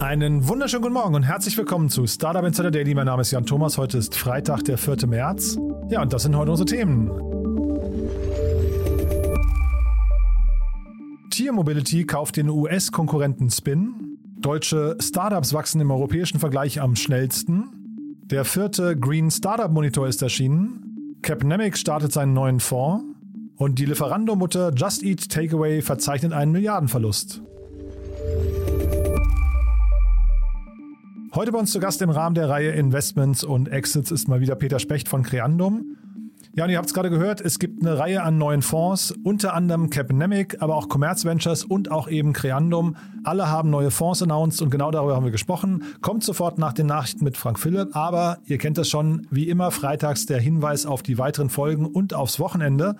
Einen wunderschönen guten Morgen und herzlich willkommen zu Startup Insider Daily. Mein Name ist Jan Thomas. Heute ist Freitag, der 4. März. Ja, und das sind heute unsere Themen. Tier Mobility kauft den US-Konkurrenten Spin. Deutsche Startups wachsen im europäischen Vergleich am schnellsten. Der vierte Green Startup Monitor ist erschienen. Capnemic startet seinen neuen Fonds. Und die Lieferando-Mutter Just Eat Takeaway verzeichnet einen Milliardenverlust. Heute bei uns zu Gast im Rahmen der Reihe Investments und Exits ist mal wieder Peter Specht von Creandum. Ja, und ihr habt es gerade gehört, es gibt eine Reihe an neuen Fonds, unter anderem Capnemic, aber auch Commerz Ventures und auch eben Creandum. Alle haben neue Fonds announced und genau darüber haben wir gesprochen. Kommt sofort nach den Nachrichten mit Frank Philipp, aber ihr kennt das schon, wie immer freitags der Hinweis auf die weiteren Folgen und aufs Wochenende.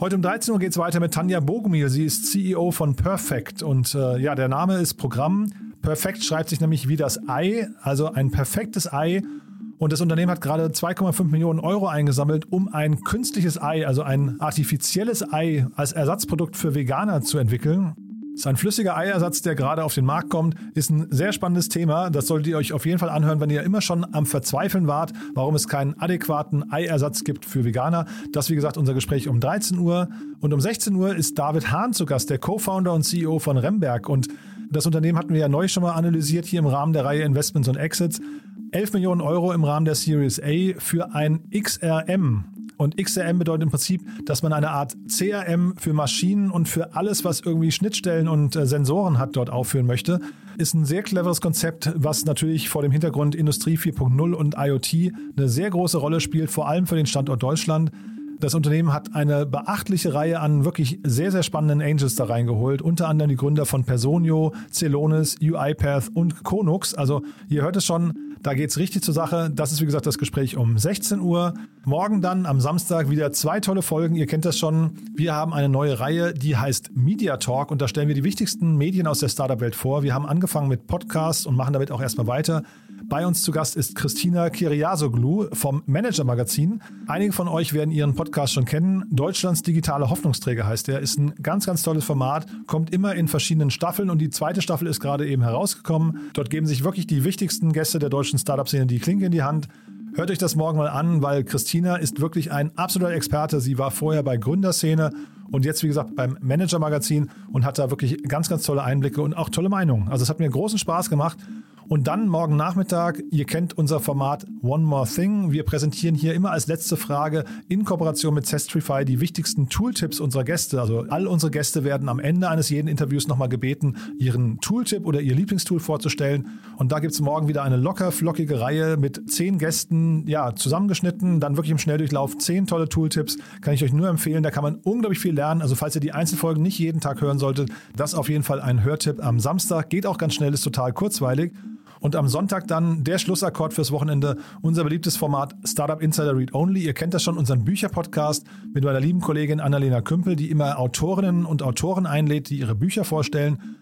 Heute um 13 Uhr geht es weiter mit Tanja Bogumil. Sie ist CEO von Perfect und äh, ja, der Name ist Programm. Perfekt schreibt sich nämlich wie das Ei, also ein perfektes Ei. Und das Unternehmen hat gerade 2,5 Millionen Euro eingesammelt, um ein künstliches Ei, also ein artifizielles Ei als Ersatzprodukt für Veganer zu entwickeln. Ein flüssiger Eiersatz, der gerade auf den Markt kommt. Ist ein sehr spannendes Thema. Das solltet ihr euch auf jeden Fall anhören, wenn ihr immer schon am Verzweifeln wart, warum es keinen adäquaten Eiersatz gibt für Veganer. Das, wie gesagt, unser Gespräch um 13 Uhr. Und um 16 Uhr ist David Hahn zu Gast, der Co-Founder und CEO von Remberg. Und das Unternehmen hatten wir ja neu schon mal analysiert hier im Rahmen der Reihe Investments und Exits. 11 Millionen Euro im Rahmen der Series A für ein XRM. Und XRM bedeutet im Prinzip, dass man eine Art CRM für Maschinen und für alles, was irgendwie Schnittstellen und äh, Sensoren hat, dort aufführen möchte. Ist ein sehr cleveres Konzept, was natürlich vor dem Hintergrund Industrie 4.0 und IoT eine sehr große Rolle spielt, vor allem für den Standort Deutschland. Das Unternehmen hat eine beachtliche Reihe an wirklich sehr, sehr spannenden Angels da reingeholt. Unter anderem die Gründer von Personio, Celonis, UiPath und Konux. Also ihr hört es schon, da geht es richtig zur Sache. Das ist wie gesagt das Gespräch um 16 Uhr. Morgen dann am Samstag wieder zwei tolle Folgen. Ihr kennt das schon. Wir haben eine neue Reihe, die heißt Media Talk und da stellen wir die wichtigsten Medien aus der Startup-Welt vor. Wir haben angefangen mit Podcasts und machen damit auch erstmal weiter. Bei uns zu Gast ist Christina Kiriasoglu vom Manager Magazin. Einige von euch werden ihren Podcast schon kennen. Deutschlands digitale Hoffnungsträger heißt er. Ist ein ganz, ganz tolles Format, kommt immer in verschiedenen Staffeln und die zweite Staffel ist gerade eben herausgekommen. Dort geben sich wirklich die wichtigsten Gäste der deutschen Startup-Szene die Klinke in die Hand. Hört euch das morgen mal an, weil Christina ist wirklich ein absoluter Experte. Sie war vorher bei Gründerszene und jetzt, wie gesagt, beim Manager Magazin und hat da wirklich ganz, ganz tolle Einblicke und auch tolle Meinungen. Also es hat mir großen Spaß gemacht und dann morgen Nachmittag, ihr kennt unser Format One More Thing. Wir präsentieren hier immer als letzte Frage in Kooperation mit Zestrify die wichtigsten Tooltips unserer Gäste. Also all unsere Gäste werden am Ende eines jeden Interviews nochmal gebeten, ihren Tooltip oder ihr Lieblingstool vorzustellen. Und da gibt es morgen wieder eine locker flockige Reihe mit zehn Gästen, ja, zusammengeschnitten, dann wirklich im Schnelldurchlauf zehn tolle Tooltips. Kann ich euch nur empfehlen. Da kann man unglaublich viel lernen. Also falls ihr die Einzelfolgen nicht jeden Tag hören solltet, das auf jeden Fall ein Hörtipp am Samstag. Geht auch ganz schnell, ist total kurzweilig. Und am Sonntag dann der Schlussakkord fürs Wochenende, unser beliebtes Format Startup Insider Read Only. Ihr kennt das schon, unseren Bücherpodcast mit meiner lieben Kollegin Annalena Kümpel, die immer Autorinnen und Autoren einlädt, die ihre Bücher vorstellen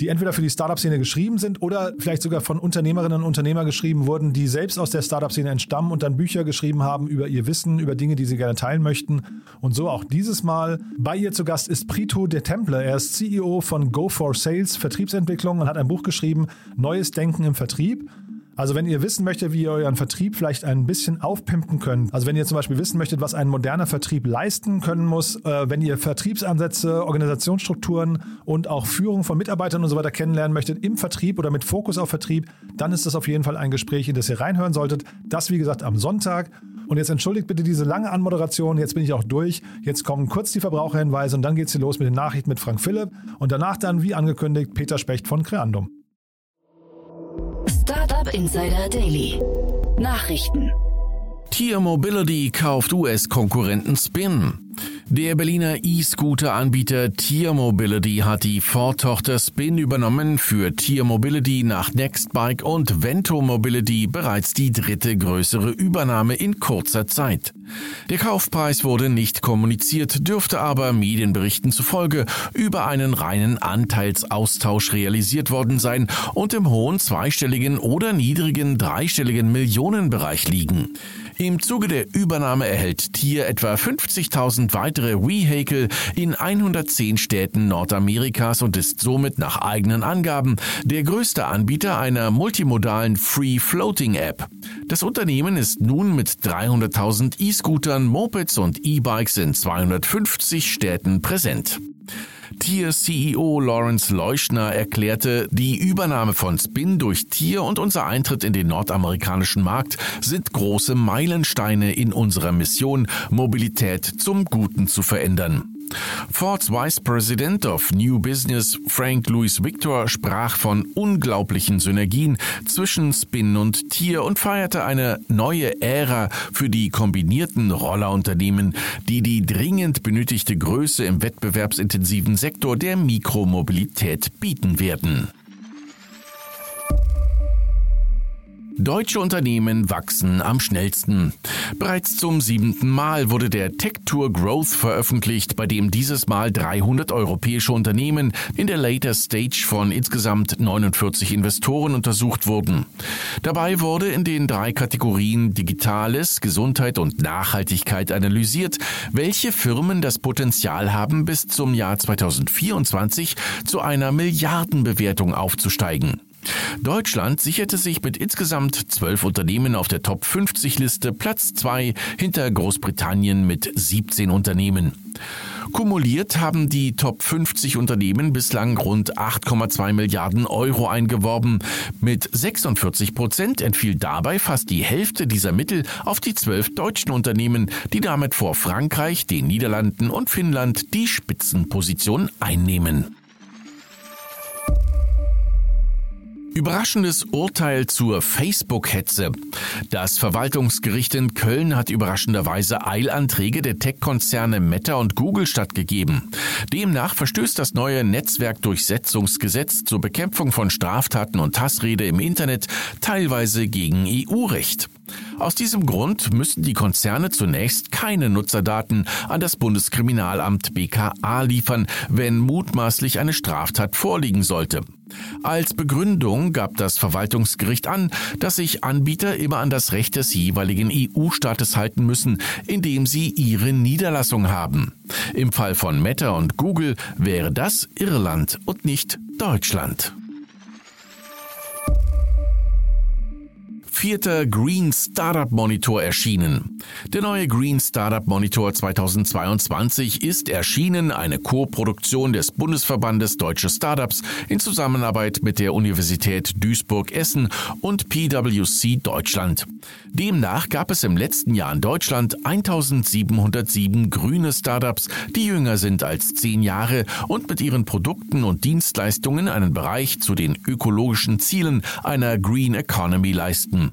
die entweder für die Startup-Szene geschrieben sind oder vielleicht sogar von Unternehmerinnen und Unternehmern geschrieben wurden, die selbst aus der Startup-Szene entstammen und dann Bücher geschrieben haben über ihr Wissen, über Dinge, die sie gerne teilen möchten. Und so auch dieses Mal. Bei ihr zu Gast ist Prito de Temple. Er ist CEO von Go for Sales Vertriebsentwicklung und hat ein Buch geschrieben, Neues Denken im Vertrieb. Also wenn ihr wissen möchtet, wie ihr euren Vertrieb vielleicht ein bisschen aufpimpen könnt, also wenn ihr zum Beispiel wissen möchtet, was ein moderner Vertrieb leisten können muss, äh, wenn ihr Vertriebsansätze, Organisationsstrukturen und auch Führung von Mitarbeitern und so weiter kennenlernen möchtet im Vertrieb oder mit Fokus auf Vertrieb, dann ist das auf jeden Fall ein Gespräch, in das ihr reinhören solltet. Das wie gesagt am Sonntag. Und jetzt entschuldigt bitte diese lange Anmoderation. Jetzt bin ich auch durch. Jetzt kommen kurz die Verbraucherhinweise und dann geht's hier los mit den Nachrichten mit Frank Philipp und danach dann, wie angekündigt, Peter Specht von Creandum. Startup Insider Daily. Nachrichten. Tier Mobility kauft US-Konkurrenten Spin. Der Berliner E-Scooter-Anbieter Tier Mobility hat die Ford-Tochter Spin übernommen, für Tier Mobility nach Nextbike und Vento Mobility bereits die dritte größere Übernahme in kurzer Zeit. Der Kaufpreis wurde nicht kommuniziert, dürfte aber Medienberichten zufolge über einen reinen Anteilsaustausch realisiert worden sein und im hohen zweistelligen oder niedrigen dreistelligen Millionenbereich liegen. Im Zuge der Übernahme erhält Tier etwa 50.000 weitere Vehicle in 110 Städten Nordamerikas und ist somit nach eigenen Angaben der größte Anbieter einer multimodalen Free Floating App. Das Unternehmen ist nun mit 300.000 E-Scootern, Mopeds und E-Bikes in 250 Städten präsent. Tier-CEO Lawrence Leuschner erklärte, die Übernahme von Spin durch Tier und unser Eintritt in den nordamerikanischen Markt sind große Meilensteine in unserer Mission, Mobilität zum Guten zu verändern. Fords Vice President of New Business Frank Louis Victor sprach von unglaublichen Synergien zwischen Spin und Tier und feierte eine neue Ära für die kombinierten Rollerunternehmen, die die dringend benötigte Größe im wettbewerbsintensiven Sektor der Mikromobilität bieten werden. Deutsche Unternehmen wachsen am schnellsten. Bereits zum siebten Mal wurde der Tech Tour Growth veröffentlicht, bei dem dieses Mal 300 europäische Unternehmen in der Later Stage von insgesamt 49 Investoren untersucht wurden. Dabei wurde in den drei Kategorien Digitales, Gesundheit und Nachhaltigkeit analysiert, welche Firmen das Potenzial haben, bis zum Jahr 2024 zu einer Milliardenbewertung aufzusteigen. Deutschland sicherte sich mit insgesamt zwölf Unternehmen auf der Top 50 Liste Platz zwei hinter Großbritannien mit 17 Unternehmen. Kumuliert haben die Top 50 Unternehmen bislang rund 8,2 Milliarden Euro eingeworben. Mit 46 Prozent entfiel dabei fast die Hälfte dieser Mittel auf die zwölf deutschen Unternehmen, die damit vor Frankreich, den Niederlanden und Finnland die Spitzenposition einnehmen. Überraschendes Urteil zur Facebook-Hetze. Das Verwaltungsgericht in Köln hat überraschenderweise Eilanträge der Tech-Konzerne Meta und Google stattgegeben. Demnach verstößt das neue Netzwerkdurchsetzungsgesetz zur Bekämpfung von Straftaten und Hassrede im Internet teilweise gegen EU-Recht. Aus diesem Grund müssen die Konzerne zunächst keine Nutzerdaten an das Bundeskriminalamt BKA liefern, wenn mutmaßlich eine Straftat vorliegen sollte. Als Begründung gab das Verwaltungsgericht an, dass sich Anbieter immer an das Recht des jeweiligen EU-Staates halten müssen, in dem sie ihre Niederlassung haben. Im Fall von Meta und Google wäre das Irland und nicht Deutschland. Vierter Green Startup Monitor erschienen. Der neue Green Startup Monitor 2022 ist erschienen, eine Co-Produktion des Bundesverbandes Deutsche Startups in Zusammenarbeit mit der Universität Duisburg-Essen und PwC Deutschland. Demnach gab es im letzten Jahr in Deutschland 1707 grüne Startups, die jünger sind als zehn Jahre und mit ihren Produkten und Dienstleistungen einen Bereich zu den ökologischen Zielen einer Green Economy leisten.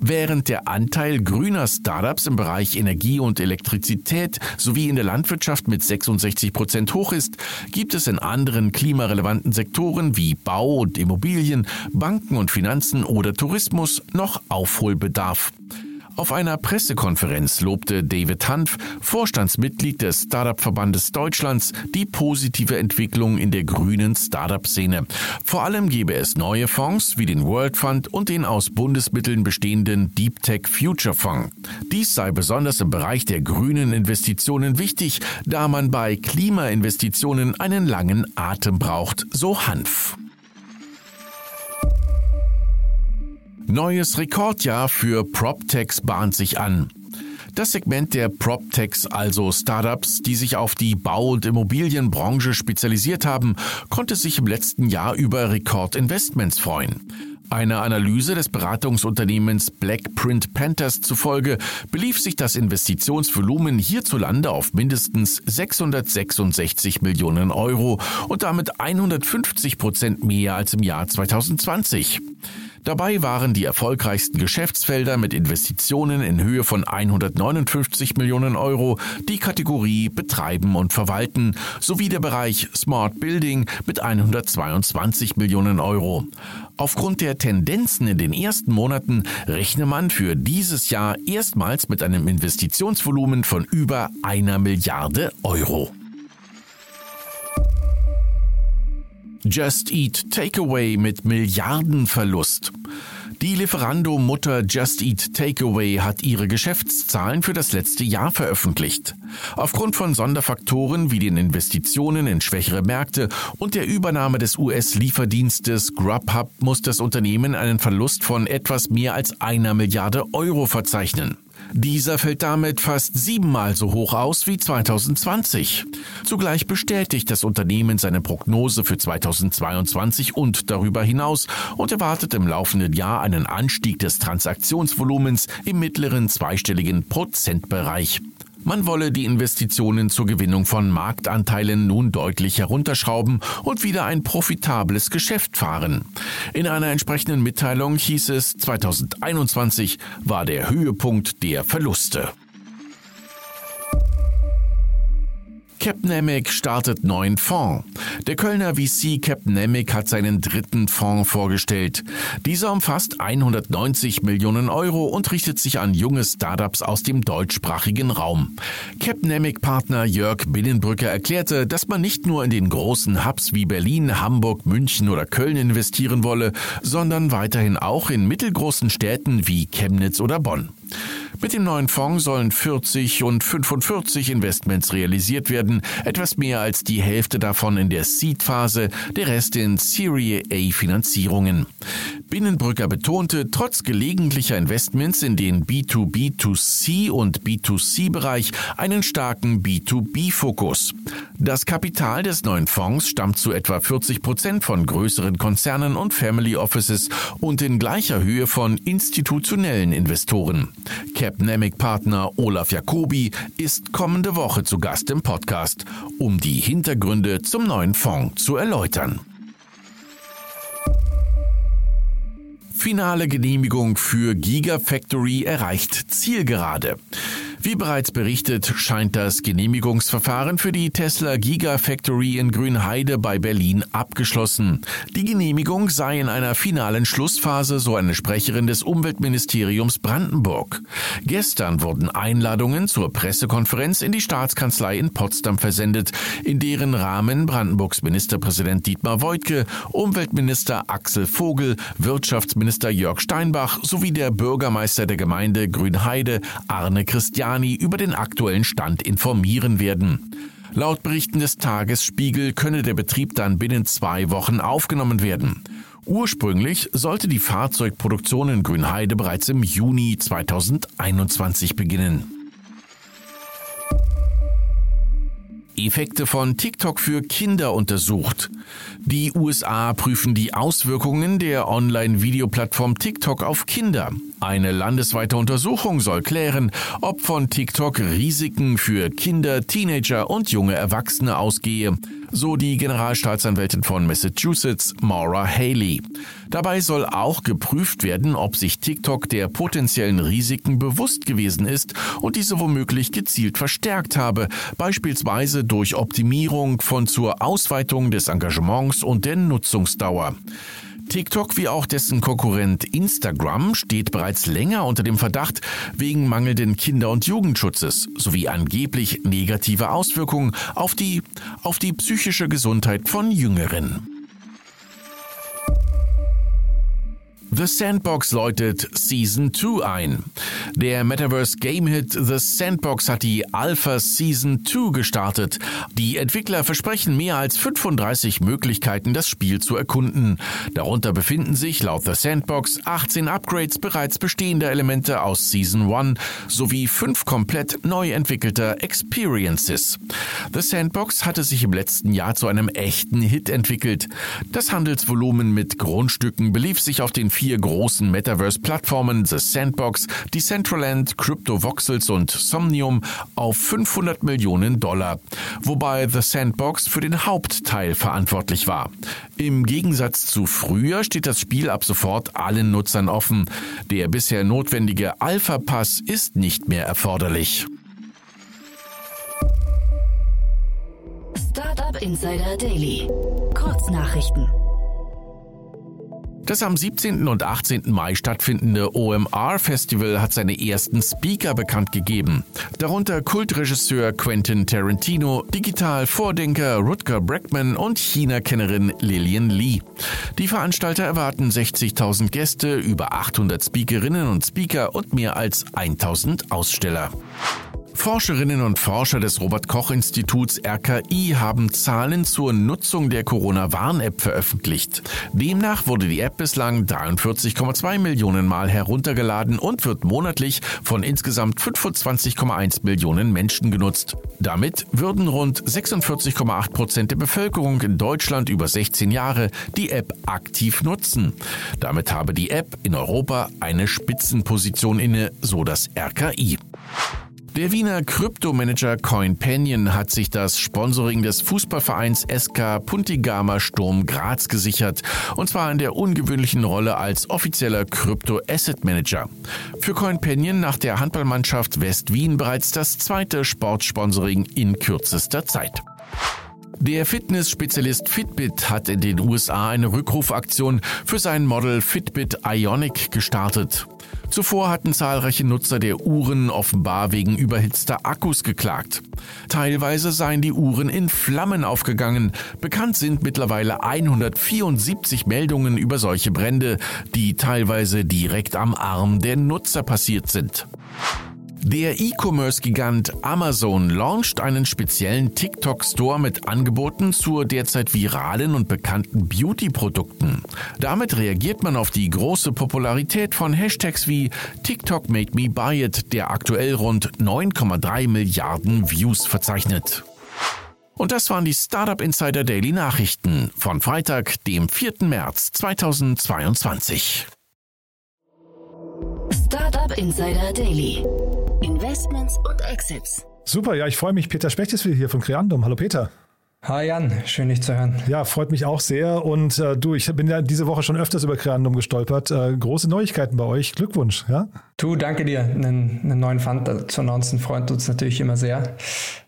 Während der Anteil grüner Startups im Bereich Energie und Elektrizität sowie in der Landwirtschaft mit 66 Prozent hoch ist, gibt es in anderen klimarelevanten Sektoren wie Bau und Immobilien, Banken und Finanzen oder Tourismus noch Aufholbedarf. Auf einer Pressekonferenz lobte David Hanf, Vorstandsmitglied des Startup-Verbandes Deutschlands, die positive Entwicklung in der grünen Startup-Szene. Vor allem gebe es neue Fonds wie den World Fund und den aus Bundesmitteln bestehenden Deep Tech Future Fonds. Dies sei besonders im Bereich der grünen Investitionen wichtig, da man bei Klimainvestitionen einen langen Atem braucht, so Hanf. Neues Rekordjahr für PropTechs bahnt sich an. Das Segment der PropTechs, also Startups, die sich auf die Bau- und Immobilienbranche spezialisiert haben, konnte sich im letzten Jahr über Rekordinvestments freuen. Einer Analyse des Beratungsunternehmens Blackprint Panthers zufolge belief sich das Investitionsvolumen hierzulande auf mindestens 666 Millionen Euro und damit 150 Prozent mehr als im Jahr 2020. Dabei waren die erfolgreichsten Geschäftsfelder mit Investitionen in Höhe von 159 Millionen Euro die Kategorie Betreiben und Verwalten sowie der Bereich Smart Building mit 122 Millionen Euro. Aufgrund der Tendenzen in den ersten Monaten rechne man für dieses Jahr erstmals mit einem Investitionsvolumen von über einer Milliarde Euro. Just Eat Takeaway mit Milliardenverlust. Die Lieferando-Mutter Just Eat Takeaway hat ihre Geschäftszahlen für das letzte Jahr veröffentlicht. Aufgrund von Sonderfaktoren wie den Investitionen in schwächere Märkte und der Übernahme des US-Lieferdienstes Grubhub muss das Unternehmen einen Verlust von etwas mehr als einer Milliarde Euro verzeichnen. Dieser fällt damit fast siebenmal so hoch aus wie 2020. Zugleich bestätigt das Unternehmen seine Prognose für 2022 und darüber hinaus und erwartet im laufenden Jahr einen Anstieg des Transaktionsvolumens im mittleren zweistelligen Prozentbereich. Man wolle die Investitionen zur Gewinnung von Marktanteilen nun deutlich herunterschrauben und wieder ein profitables Geschäft fahren. In einer entsprechenden Mitteilung hieß es, 2021 war der Höhepunkt der Verluste. Capnamic startet neuen Fonds. Der Kölner VC Capnamic hat seinen dritten Fonds vorgestellt. Dieser umfasst 190 Millionen Euro und richtet sich an junge Startups aus dem deutschsprachigen Raum. Capnamic-Partner Jörg Binnenbrücker erklärte, dass man nicht nur in den großen Hubs wie Berlin, Hamburg, München oder Köln investieren wolle, sondern weiterhin auch in mittelgroßen Städten wie Chemnitz oder Bonn. Mit dem neuen Fonds sollen 40 und 45 Investments realisiert werden, etwas mehr als die Hälfte davon in der Seed-Phase, der Rest in Serie A-Finanzierungen. Binnenbrücker betonte, trotz gelegentlicher Investments in den B2B2C und B2C-Bereich einen starken B2B-Fokus. Das Kapital des neuen Fonds stammt zu etwa 40 Prozent von größeren Konzernen und Family Offices und in gleicher Höhe von institutionellen Investoren. Capnamic-Partner Olaf Jacobi ist kommende Woche zu Gast im Podcast, um die Hintergründe zum neuen Fonds zu erläutern. Finale Genehmigung für Gigafactory erreicht Zielgerade. Wie bereits berichtet, scheint das Genehmigungsverfahren für die Tesla Gigafactory in Grünheide bei Berlin abgeschlossen. Die Genehmigung sei in einer finalen Schlussphase, so eine Sprecherin des Umweltministeriums Brandenburg. Gestern wurden Einladungen zur Pressekonferenz in die Staatskanzlei in Potsdam versendet, in deren Rahmen Brandenburgs Ministerpräsident Dietmar Woidke, Umweltminister Axel Vogel, Wirtschaftsminister Jörg Steinbach sowie der Bürgermeister der Gemeinde Grünheide Arne Christian Giuliani über den aktuellen Stand informieren werden. Laut Berichten des Tagesspiegel könne der Betrieb dann binnen zwei Wochen aufgenommen werden. Ursprünglich sollte die Fahrzeugproduktion in Grünheide bereits im Juni 2021 beginnen. Effekte von TikTok für Kinder untersucht. Die USA prüfen die Auswirkungen der Online-Videoplattform TikTok auf Kinder. Eine landesweite Untersuchung soll klären, ob von TikTok Risiken für Kinder, Teenager und junge Erwachsene ausgehe, so die Generalstaatsanwältin von Massachusetts, Maura Haley. Dabei soll auch geprüft werden, ob sich TikTok der potenziellen Risiken bewusst gewesen ist und diese womöglich gezielt verstärkt habe, beispielsweise durch Optimierung von zur Ausweitung des Engagements und der Nutzungsdauer. TikTok wie auch dessen Konkurrent Instagram steht bereits länger unter dem Verdacht wegen mangelnden Kinder- und Jugendschutzes sowie angeblich negative Auswirkungen auf die, auf die psychische Gesundheit von Jüngeren. The Sandbox läutet Season 2 ein. Der Metaverse Game Hit The Sandbox hat die Alpha Season 2 gestartet. Die Entwickler versprechen mehr als 35 Möglichkeiten, das Spiel zu erkunden. Darunter befinden sich laut The Sandbox 18 Upgrades bereits bestehender Elemente aus Season 1 sowie fünf komplett neu entwickelter Experiences. The Sandbox hatte sich im letzten Jahr zu einem echten Hit entwickelt. Das Handelsvolumen mit Grundstücken belief sich auf den vier großen Metaverse-Plattformen The Sandbox, Decentraland, CryptoVoxels und Somnium auf 500 Millionen Dollar, wobei The Sandbox für den Hauptteil verantwortlich war. Im Gegensatz zu früher steht das Spiel ab sofort allen Nutzern offen. Der bisher notwendige Alpha-Pass ist nicht mehr erforderlich. Startup Insider Daily. Kurznachrichten. Das am 17. und 18. Mai stattfindende OMR Festival hat seine ersten Speaker bekannt gegeben. Darunter Kultregisseur Quentin Tarantino, Digital-Vordenker Rutger Bregman und China-Kennerin Lillian Lee. Die Veranstalter erwarten 60.000 Gäste, über 800 Speakerinnen und Speaker und mehr als 1000 Aussteller. Forscherinnen und Forscher des Robert Koch Instituts RKI haben Zahlen zur Nutzung der Corona-Warn-App veröffentlicht. Demnach wurde die App bislang 43,2 Millionen Mal heruntergeladen und wird monatlich von insgesamt 25,1 Millionen Menschen genutzt. Damit würden rund 46,8 Prozent der Bevölkerung in Deutschland über 16 Jahre die App aktiv nutzen. Damit habe die App in Europa eine Spitzenposition inne, so das RKI. Der Wiener Kryptomanager CoinPanion hat sich das Sponsoring des Fußballvereins SK Puntigama Sturm Graz gesichert, und zwar in der ungewöhnlichen Rolle als offizieller Krypto-Asset Manager. Für CoinPanion nach der Handballmannschaft West Wien bereits das zweite Sportsponsoring in kürzester Zeit. Der Fitness-Spezialist Fitbit hat in den USA eine Rückrufaktion für sein Model Fitbit Ionic gestartet. Zuvor hatten zahlreiche Nutzer der Uhren offenbar wegen überhitzter Akkus geklagt. Teilweise seien die Uhren in Flammen aufgegangen. Bekannt sind mittlerweile 174 Meldungen über solche Brände, die teilweise direkt am Arm der Nutzer passiert sind. Der E-Commerce-Gigant Amazon launcht einen speziellen TikTok-Store mit Angeboten zur derzeit viralen und bekannten Beauty-Produkten. Damit reagiert man auf die große Popularität von Hashtags wie TikTok Made Me Buy It, der aktuell rund 9,3 Milliarden Views verzeichnet. Und das waren die Startup Insider Daily Nachrichten von Freitag, dem 4. März 2022. Startup Insider Daily. Investments und Exits. Super, ja, ich freue mich. Peter Specht ist wieder hier von Creandum. Hallo Peter. Hi Jan, schön dich zu hören. Ja, freut mich auch sehr. Und äh, du, ich bin ja diese Woche schon öfters über Creandum gestolpert. Äh, große Neuigkeiten bei euch. Glückwunsch, ja? Du, danke dir. Einen, einen neuen Fund zu announcen freut uns natürlich immer sehr.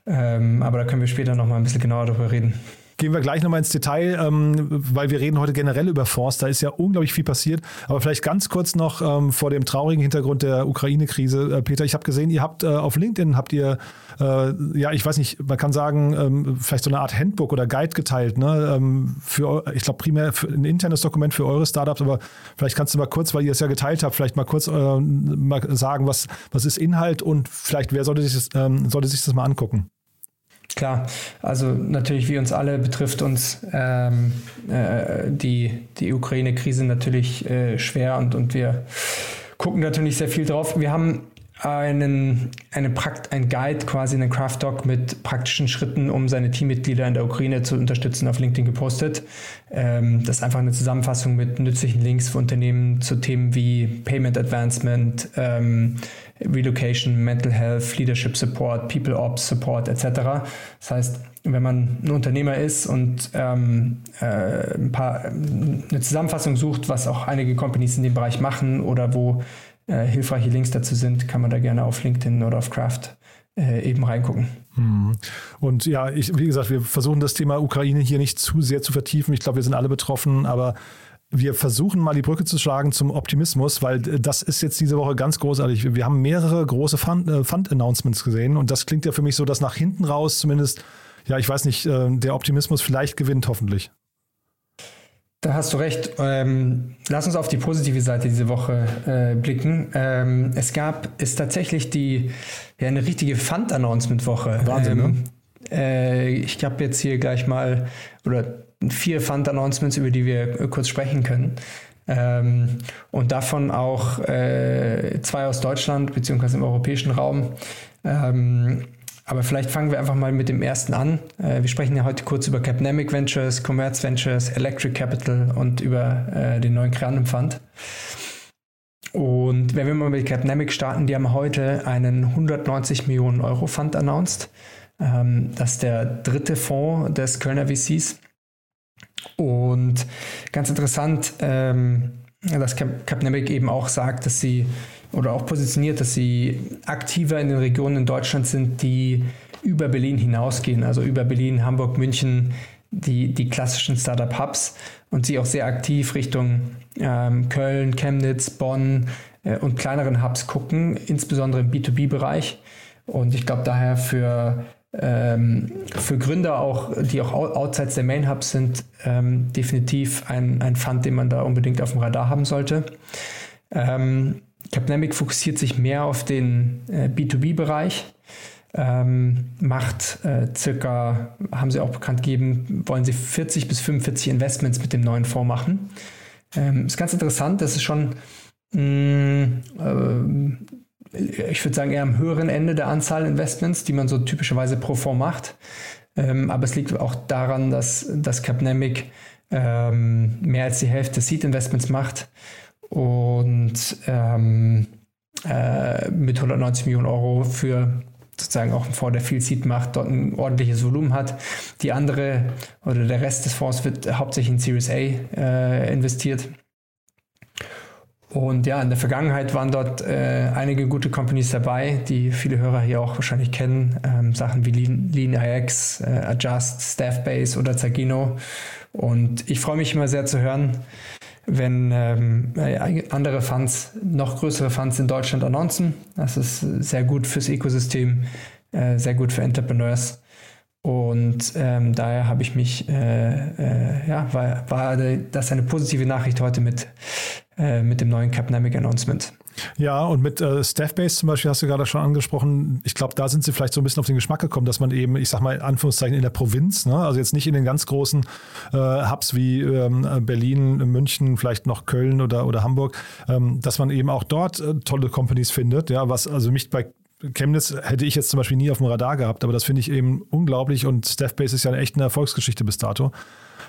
Ähm, aber da können wir später nochmal ein bisschen genauer darüber reden. Gehen wir gleich nochmal ins Detail, ähm, weil wir reden heute generell über Forst. Da ist ja unglaublich viel passiert. Aber vielleicht ganz kurz noch ähm, vor dem traurigen Hintergrund der Ukraine-Krise. Äh, Peter, ich habe gesehen, ihr habt äh, auf LinkedIn, habt ihr, äh, ja, ich weiß nicht, man kann sagen, ähm, vielleicht so eine Art Handbook oder Guide geteilt. Ne? Ähm, für, ich glaube, primär für ein internes Dokument für eure Startups. Aber vielleicht kannst du mal kurz, weil ihr es ja geteilt habt, vielleicht mal kurz äh, mal sagen, was, was ist Inhalt und vielleicht, wer sollte sich das, ähm, sollte sich das mal angucken? Klar, also natürlich wie uns alle betrifft uns ähm, äh, die, die Ukraine-Krise natürlich äh, schwer und, und wir gucken natürlich sehr viel drauf. Wir haben einen, eine Prakt, ein Guide, quasi einen Craft Doc mit praktischen Schritten, um seine Teammitglieder in der Ukraine zu unterstützen, auf LinkedIn gepostet. Ähm, das ist einfach eine Zusammenfassung mit nützlichen Links für Unternehmen zu Themen wie Payment Advancement, ähm, Relocation, Mental Health, Leadership Support, People Ops Support etc. Das heißt, wenn man ein Unternehmer ist und ähm, äh, ein paar, eine Zusammenfassung sucht, was auch einige Companies in dem Bereich machen oder wo äh, hilfreiche Links dazu sind, kann man da gerne auf LinkedIn oder auf Craft äh, eben reingucken. Hm. Und ja, ich, wie gesagt, wir versuchen das Thema Ukraine hier nicht zu sehr zu vertiefen. Ich glaube, wir sind alle betroffen, aber wir versuchen mal die Brücke zu schlagen zum Optimismus, weil das ist jetzt diese Woche ganz großartig. Wir haben mehrere große äh, Fund-Announcements gesehen und das klingt ja für mich so, dass nach hinten raus zumindest, ja, ich weiß nicht, äh, der Optimismus vielleicht gewinnt, hoffentlich. Da hast du recht. Ähm, lass uns auf die positive Seite diese Woche äh, blicken. Ähm, es gab, ist tatsächlich die, ja, eine richtige Fund-Announcement-Woche. Wahnsinn, ähm, ne? Äh, ich habe jetzt hier gleich mal, oder vier Fund-Announcements, über die wir äh, kurz sprechen können. Ähm, und davon auch äh, zwei aus Deutschland beziehungsweise im europäischen Raum. Ähm, aber vielleicht fangen wir einfach mal mit dem ersten an. Äh, wir sprechen ja heute kurz über Capnamic Ventures, Commerce Ventures, Electric Capital und über äh, den neuen Creandum Fund. Und wenn wir mal mit Capnamic starten, die haben heute einen 190 Millionen Euro Fund announced. Ähm, das ist der dritte Fonds des Kölner VCs. Und ganz interessant, ähm, dass Capnamic eben auch sagt, dass sie oder auch positioniert, dass sie aktiver in den Regionen in Deutschland sind, die über Berlin hinausgehen, also über Berlin, Hamburg, München, die, die klassischen Startup-Hubs und sie auch sehr aktiv Richtung ähm, Köln, Chemnitz, Bonn äh, und kleineren Hubs gucken, insbesondere im B2B-Bereich. Und ich glaube daher für, ähm, für Gründer auch, die auch outside der Main Hubs sind, ähm, definitiv ein, ein Fund, den man da unbedingt auf dem Radar haben sollte. Ähm, Capnamic fokussiert sich mehr auf den äh, B2B-Bereich ähm, macht äh, circa, haben sie auch bekannt gegeben, wollen sie 40 bis 45 Investments mit dem neuen Fonds machen. Ähm, ist ganz interessant, das ist schon, mh, mm, äh, ich würde sagen, eher am höheren Ende der Anzahl Investments, die man so typischerweise pro Fonds macht. Ähm, aber es liegt auch daran, dass, dass Capnamic ähm, mehr als die Hälfte Seed Investments macht und ähm, äh, mit 190 Millionen Euro für sozusagen auch vor der viel Seed macht, dort ein ordentliches Volumen hat. Die andere oder der Rest des Fonds wird hauptsächlich in Series A äh, investiert. Und ja, in der Vergangenheit waren dort äh, einige gute Companies dabei, die viele Hörer hier auch wahrscheinlich kennen. Ähm, Sachen wie Lean, Lean äh, Adjust, Staffbase oder Zagino. Und ich freue mich immer sehr zu hören, wenn ähm, andere Funds, noch größere Funds in Deutschland annoncen. Das ist sehr gut fürs Ökosystem, äh, sehr gut für Entrepreneurs. Und ähm, daher habe ich mich, äh, äh, ja, war, war das eine positive Nachricht heute mit, äh, mit dem neuen Capnamic Announcement. Ja, und mit äh, Staffbase zum Beispiel hast du gerade schon angesprochen. Ich glaube, da sind sie vielleicht so ein bisschen auf den Geschmack gekommen, dass man eben, ich sag mal in Anführungszeichen, in der Provinz, ne? also jetzt nicht in den ganz großen äh, Hubs wie ähm, Berlin, München, vielleicht noch Köln oder, oder Hamburg, ähm, dass man eben auch dort äh, tolle Companies findet. Ja, was also mich bei Chemnitz hätte ich jetzt zum Beispiel nie auf dem Radar gehabt, aber das finde ich eben unglaublich und Staffbase ist ja echt eine Erfolgsgeschichte bis dato.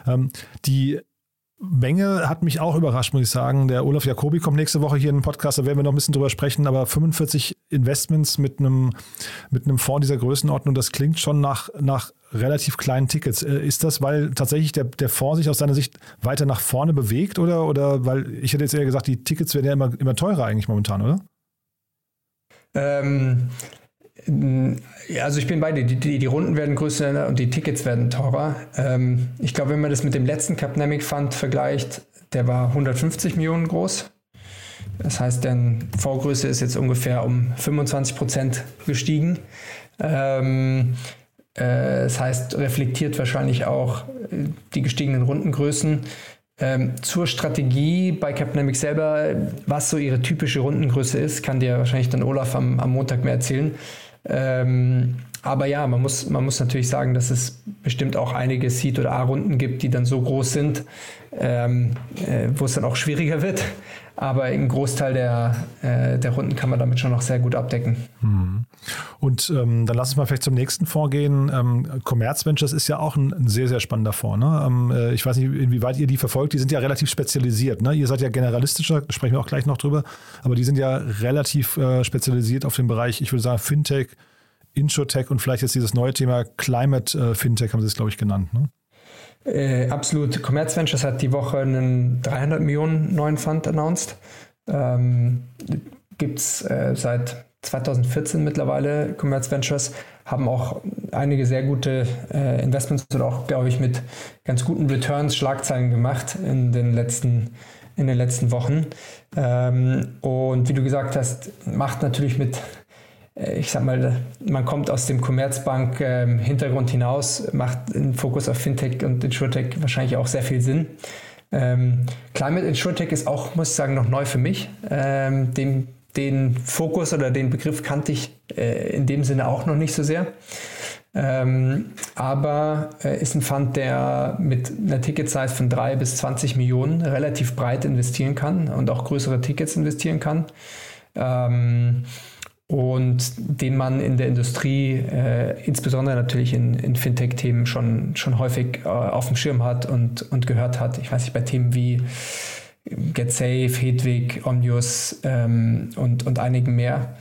Ähm, die Menge hat mich auch überrascht, muss ich sagen. Der Olaf Jacobi kommt nächste Woche hier in den Podcast, da werden wir noch ein bisschen drüber sprechen, aber 45 Investments mit einem, mit einem Fonds dieser Größenordnung, das klingt schon nach, nach relativ kleinen Tickets. Äh, ist das, weil tatsächlich der, der Fonds sich aus seiner Sicht weiter nach vorne bewegt oder, oder weil ich hätte jetzt eher gesagt, die Tickets werden ja immer, immer teurer eigentlich momentan, oder? Ähm, also ich bin bei dir. Die, die, die, Runden werden größer und die Tickets werden teurer. Ähm, ich glaube, wenn man das mit dem letzten Capnamic Fund vergleicht, der war 150 Millionen groß. Das heißt, deren Vorgröße ist jetzt ungefähr um 25 Prozent gestiegen. Ähm, äh, das heißt, reflektiert wahrscheinlich auch äh, die gestiegenen Rundengrößen. Ähm, zur Strategie bei Capnamic selber, was so ihre typische Rundengröße ist, kann dir wahrscheinlich dann Olaf am, am Montag mehr erzählen. Ähm, aber ja, man muss, man muss natürlich sagen, dass es bestimmt auch einige Seed- oder A-Runden gibt, die dann so groß sind, ähm, äh, wo es dann auch schwieriger wird. Aber im Großteil der, äh, der Runden kann man damit schon noch sehr gut abdecken. Hm. Und ähm, dann lass uns mal vielleicht zum nächsten Fonds gehen. Ähm, Commerz Ventures ist ja auch ein, ein sehr, sehr spannender Fonds. Ne? Ähm, äh, ich weiß nicht, inwieweit ihr die verfolgt. Die sind ja relativ spezialisiert. Ne? Ihr seid ja generalistischer, sprechen wir auch gleich noch drüber. Aber die sind ja relativ äh, spezialisiert auf den Bereich, ich würde sagen, Fintech, Insurtech und vielleicht jetzt dieses neue Thema Climate äh, Fintech, haben sie es, glaube ich, genannt. Ne? Äh, absolut. Commerz Ventures hat die Woche einen 300 Millionen neuen Fund announced. Ähm, Gibt es äh, seit 2014 mittlerweile Commerz Ventures, haben auch einige sehr gute äh, Investments und auch, glaube ich, mit ganz guten Returns Schlagzeilen gemacht in den letzten, in den letzten Wochen. Ähm, und wie du gesagt hast, macht natürlich mit äh, ich sag mal, man kommt aus dem Commerzbank-Hintergrund ähm, hinaus, macht einen Fokus auf Fintech und Insurtech wahrscheinlich auch sehr viel Sinn. Ähm, Climate Insurtech ist auch, muss ich sagen, noch neu für mich. Ähm, den, den Fokus oder den Begriff kannte ich äh, in dem Sinne auch noch nicht so sehr. Ähm, aber äh, ist ein Fund, der mit einer Ticket-Size von 3 bis 20 Millionen relativ breit investieren kann und auch größere Tickets investieren kann. Ähm, und den man in der Industrie, äh, insbesondere natürlich in, in Fintech-Themen, schon, schon häufig äh, auf dem Schirm hat und, und gehört hat. Ich weiß nicht, bei Themen wie GetSafe, Hedwig, Omnius ähm, und, und einigen mehr.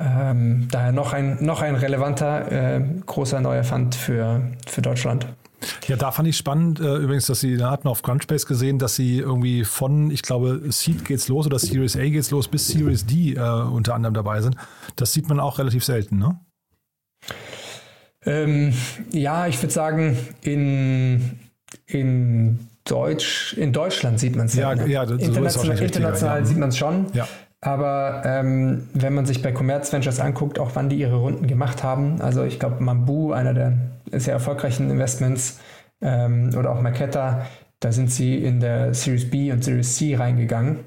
Ähm, daher noch ein, noch ein relevanter, äh, großer neuer Fund für, für Deutschland. Ja, da fand ich spannend, äh, übrigens, dass sie, da hatten auf Crunchbase gesehen, dass sie irgendwie von, ich glaube, Seed geht's los oder Series A geht's los bis Series D äh, unter anderem dabei sind. Das sieht man auch relativ selten, ne? Ähm, ja, ich würde sagen, in, in, Deutsch, in Deutschland sieht man es ja. Ja, ja international, international ja. sieht man es schon. Ja. Aber ähm, wenn man sich bei Commerz Ventures anguckt, auch wann die ihre Runden gemacht haben, also ich glaube Mambu, einer der sehr erfolgreichen Investments, ähm, oder auch Marketa, da sind sie in der Series B und Series C reingegangen.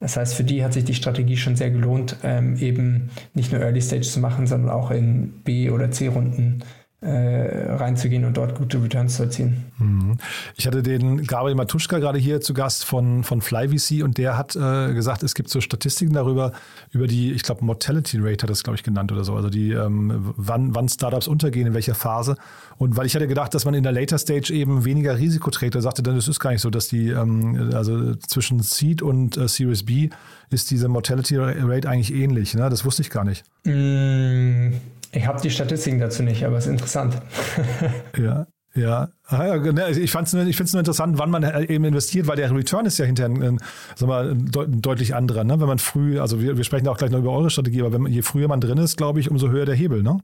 Das heißt, für die hat sich die Strategie schon sehr gelohnt, ähm, eben nicht nur Early Stage zu machen, sondern auch in B- oder C-Runden reinzugehen und dort gute Returns zu erzielen. Mhm. Ich hatte den Gabriel Matuschka gerade hier zu Gast von, von FlyVC und der hat äh, gesagt, es gibt so Statistiken darüber, über die, ich glaube, Mortality Rate hat das, glaube ich, genannt oder so, also die, ähm, wann, wann Startups untergehen, in welcher Phase. Und weil ich hatte gedacht, dass man in der Later Stage eben weniger Risiko trägt, er sagte dann, es ist gar nicht so, dass die, ähm, also zwischen Seed und äh, Series B ist diese Mortality Rate eigentlich ähnlich. Ne? Das wusste ich gar nicht. Mm. Ich habe die Statistiken dazu nicht, aber es ist interessant. ja. Ja, ah, ne, also ich, ich finde es nur interessant, wann man äh, eben investiert, weil der Return ist ja hinterher ein, sagen wir, ein deutlich anderer. Ne? Wenn man früh, also wir, wir sprechen auch gleich noch über eure Strategie, aber wenn je früher man drin ist, glaube ich, umso höher der Hebel, ne?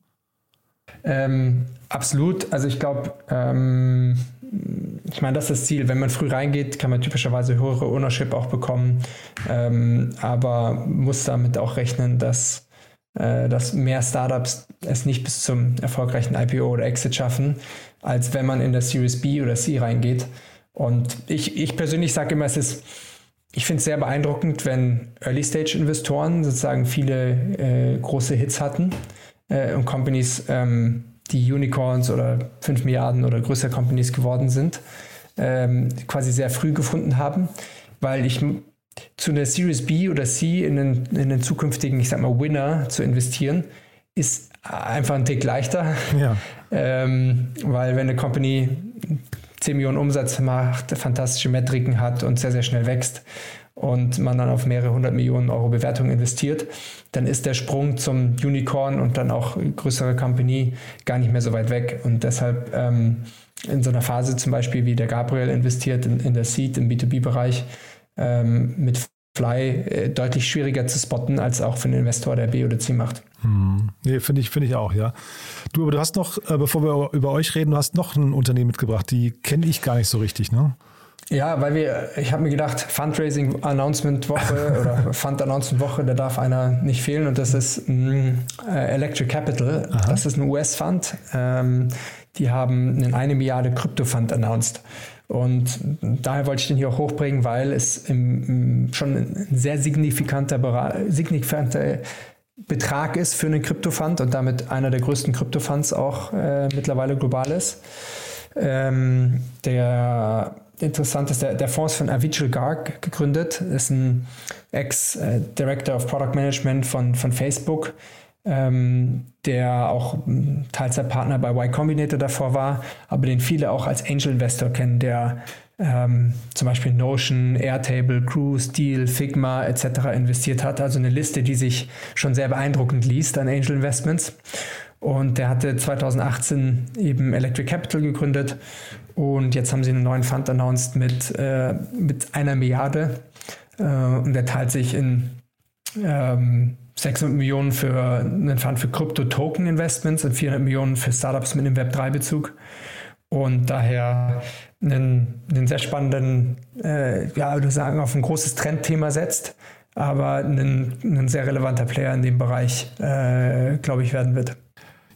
Ähm, absolut. Also ich glaube, ähm, ich meine, das ist das Ziel. Wenn man früh reingeht, kann man typischerweise höhere Ownership auch bekommen, ähm, aber muss damit auch rechnen, dass dass mehr Startups es nicht bis zum erfolgreichen IPO oder Exit schaffen, als wenn man in der Series B oder C reingeht. Und ich, ich persönlich sage immer, es ist, ich finde es sehr beeindruckend, wenn Early-Stage-Investoren sozusagen viele äh, große Hits hatten äh, und Companies, ähm, die Unicorns oder 5 Milliarden oder größere Companies geworden sind, ähm, quasi sehr früh gefunden haben, weil ich zu einer Series B oder C in den, in den zukünftigen, ich sag mal, Winner zu investieren, ist einfach ein Tick leichter. Ja. Ähm, weil wenn eine Company 10 Millionen Umsatz macht, fantastische Metriken hat und sehr, sehr schnell wächst und man dann auf mehrere hundert Millionen Euro Bewertung investiert, dann ist der Sprung zum Unicorn und dann auch größere Company gar nicht mehr so weit weg. Und deshalb ähm, in so einer Phase zum Beispiel, wie der Gabriel investiert in, in der Seed im B2B-Bereich, ähm, mit Fly äh, deutlich schwieriger zu spotten, als auch für einen Investor, der B oder C macht. Hm. Nee, finde ich, finde ich auch, ja. Du, aber du hast noch, äh, bevor wir über euch reden, du hast noch ein Unternehmen mitgebracht, die kenne ich gar nicht so richtig, ne? Ja, weil wir, ich habe mir gedacht, Fundraising Announcement Woche oder Fund Announcement Woche, da darf einer nicht fehlen und das ist mh, mm, äh, Electric Capital. Aha. Das ist ein US-Fund. Ähm, die haben einen eine Milliarde Krypto-Fund announced. Und daher wollte ich den hier auch hochbringen, weil es im, schon ein sehr signifikanter, signifikanter Betrag ist für einen Kryptofund und damit einer der größten Kryptofunds auch äh, mittlerweile global ist. Ähm, der interessant ist, der, der Fonds von Avicii Garg gegründet, ist ein Ex-Director of Product Management von, von Facebook, ähm, der auch Teilzeitpartner bei Y Combinator davor war, aber den viele auch als Angel Investor kennen, der ähm, zum Beispiel Notion, Airtable, Crew, Steel, Figma etc. investiert hat. Also eine Liste, die sich schon sehr beeindruckend liest an Angel Investments. Und der hatte 2018 eben Electric Capital gegründet und jetzt haben sie einen neuen Fund announced mit, äh, mit einer Milliarde. Äh, und der teilt sich in ähm, 600 Millionen für einen Fund für Krypto-Token-Investments und 400 Millionen für Startups mit einem Web3-Bezug. Und daher einen, einen sehr spannenden, äh, ja, würde sagen, auf ein großes Trendthema setzt, aber ein, ein sehr relevanter Player in dem Bereich, äh, glaube ich, werden wird.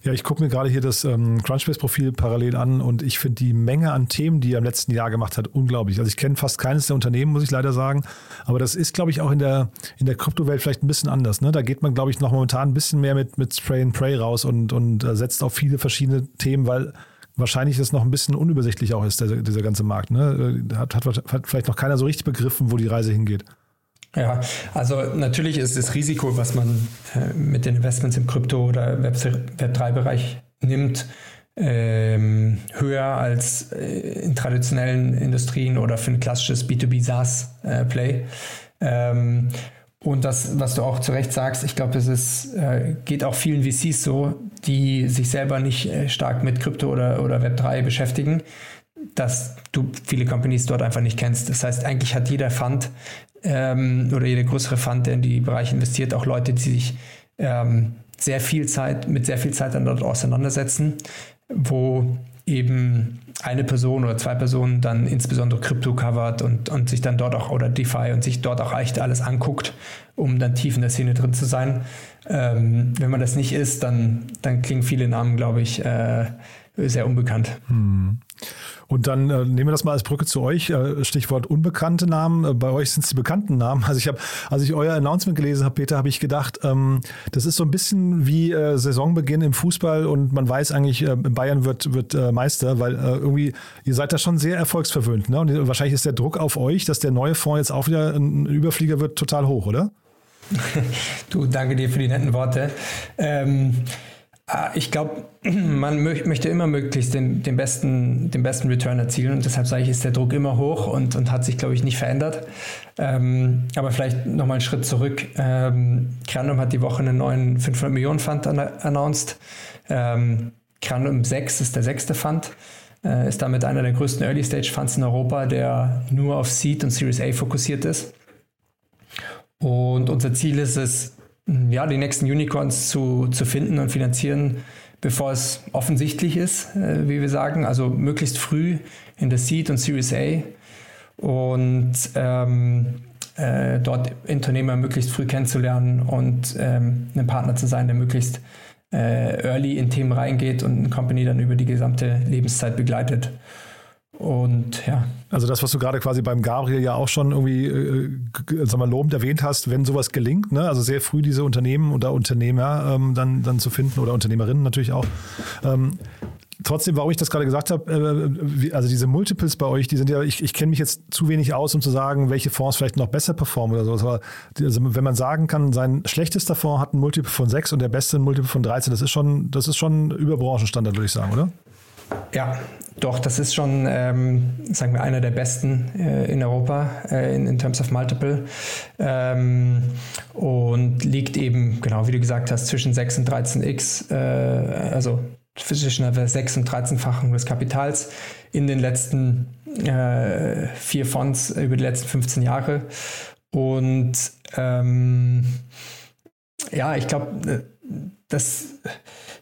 Ja, ich gucke mir gerade hier das ähm, Crunchbase-Profil parallel an und ich finde die Menge an Themen, die er im letzten Jahr gemacht hat, unglaublich. Also ich kenne fast keines der Unternehmen, muss ich leider sagen. Aber das ist, glaube ich, auch in der, in der Kryptowelt vielleicht ein bisschen anders. Ne? Da geht man, glaube ich, noch momentan ein bisschen mehr mit, mit Spray and Pray raus und, und äh, setzt auf viele verschiedene Themen, weil wahrscheinlich das noch ein bisschen unübersichtlich auch ist, der, dieser ganze Markt. Ne? Äh, hat, hat, hat vielleicht noch keiner so richtig begriffen, wo die Reise hingeht. Ja, also natürlich ist das Risiko, was man äh, mit den Investments im Krypto- oder Web3-Bereich nimmt, ähm, höher als äh, in traditionellen Industrien oder für ein klassisches B2B SaaS-Play. Äh, ähm, und das, was du auch zu Recht sagst, ich glaube, es ist, geht auch vielen VCs so, die sich selber nicht stark mit Krypto oder, oder Web3 beschäftigen, dass du viele Companies dort einfach nicht kennst. Das heißt, eigentlich hat jeder Fund ähm, oder jeder größere Fund, der in die Bereiche investiert, auch Leute, die sich ähm, sehr viel Zeit, mit sehr viel Zeit dann dort auseinandersetzen, wo eben eine Person oder zwei Personen dann insbesondere Krypto covert und, und sich dann dort auch oder DeFi und sich dort auch echt alles anguckt, um dann tief in der Szene drin zu sein. Ähm, wenn man das nicht ist, dann, dann klingen viele Namen, glaube ich, äh, sehr unbekannt. Hm. Und dann äh, nehmen wir das mal als Brücke zu euch. Äh, Stichwort unbekannte Namen. Äh, bei euch sind es die bekannten Namen. Also ich habe, als ich euer Announcement gelesen habe, Peter, habe ich gedacht, ähm, das ist so ein bisschen wie äh, Saisonbeginn im Fußball und man weiß eigentlich, äh, Bayern wird, wird Meister, weil irgendwie, ihr seid da schon sehr erfolgsverwöhnt. Ne? Und wahrscheinlich ist der Druck auf euch, dass der neue Fonds jetzt auch wieder ein Überflieger wird, total hoch, oder? Du, danke dir für die netten Worte. Ähm, ich glaube, man möchte immer möglichst den, den, besten, den besten Return erzielen und deshalb sage ich, ist der Druck immer hoch und, und hat sich, glaube ich, nicht verändert. Ähm, aber vielleicht nochmal einen Schritt zurück. Ähm, Crandom hat die Woche einen neuen 500 Millionen Fund announced. Ähm, Crandom 6 ist der sechste Fund. Äh, ist damit einer der größten Early Stage Funds in Europa, der nur auf Seed und Series A fokussiert ist. Und unser Ziel ist es, ja, die nächsten Unicorns zu, zu finden und finanzieren, bevor es offensichtlich ist, äh, wie wir sagen. Also möglichst früh in der Seed und Series A und ähm, äh, dort Unternehmer möglichst früh kennenzulernen und ähm, ein Partner zu sein, der möglichst äh, early in Themen reingeht und eine Company dann über die gesamte Lebenszeit begleitet. Und ja. Also das, was du gerade quasi beim Gabriel ja auch schon irgendwie, äh, sag mal, lobend erwähnt hast, wenn sowas gelingt, ne? also sehr früh diese Unternehmen oder Unternehmer ähm, dann, dann zu finden oder Unternehmerinnen natürlich auch. Ähm, trotzdem, warum ich das gerade gesagt habe, äh, also diese Multiples bei euch, die sind ja, ich, ich kenne mich jetzt zu wenig aus, um zu sagen, welche Fonds vielleicht noch besser performen oder sowas. Aber also wenn man sagen kann, sein schlechtester Fonds hat ein Multiple von 6 und der beste ein Multiple von 13, das ist schon, das ist schon über Branchenstandard, würde ich sagen, oder? Ja, doch, das ist schon, ähm, sagen wir, einer der besten äh, in Europa äh, in, in terms of multiple ähm, und liegt eben, genau wie du gesagt hast, zwischen 6 und 13x, äh, also zwischen der 6 und 13-fachen des Kapitals in den letzten äh, vier Fonds über die letzten 15 Jahre. Und ähm, ja, ich glaube, äh, das